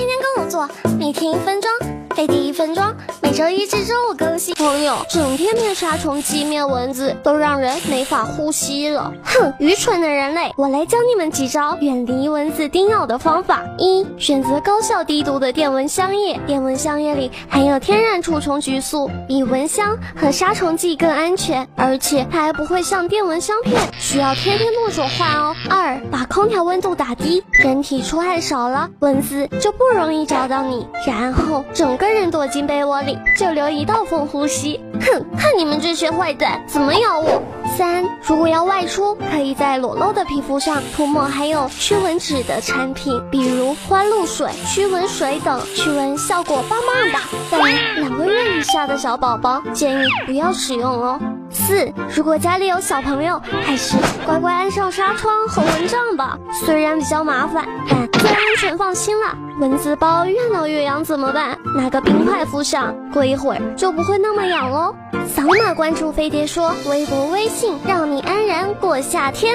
天天跟我做，每天一分钟，飞第一分钟，每周一至周五更新。朋友，整天灭杀虫剂、灭蚊子，都让人没法呼吸了。哼，愚蠢的人类！我来教你们几招远离蚊子叮咬的方法。一、选择高效低毒的电蚊香液，电蚊香液里含有天然除虫菊素，比蚊香和杀虫剂更安全，而且它还不会像电蚊香片需要天天动手换哦。二、把空调温度打低，人体出汗少了，蚊子就不容易找到你，然后整个人躲进被窝里，就留一道缝呼吸。哼，看你们这些坏蛋怎么咬我！三，如果要外出，可以在裸露的皮肤上涂抹含有驱蚊酯的产品，比如花露水、驱蚊水等，驱蚊效果棒棒的。但两个月以下的小宝宝建议不要使用哦。四，如果家里有小朋友，还是乖乖安上纱窗和蚊帐吧。虽然比较麻烦，但最安全放心了。蚊子包越挠越痒怎么办？拿个冰块敷上，过一会儿就不会那么痒喽。扫码关注飞碟说微博、微信，让你安然过夏天。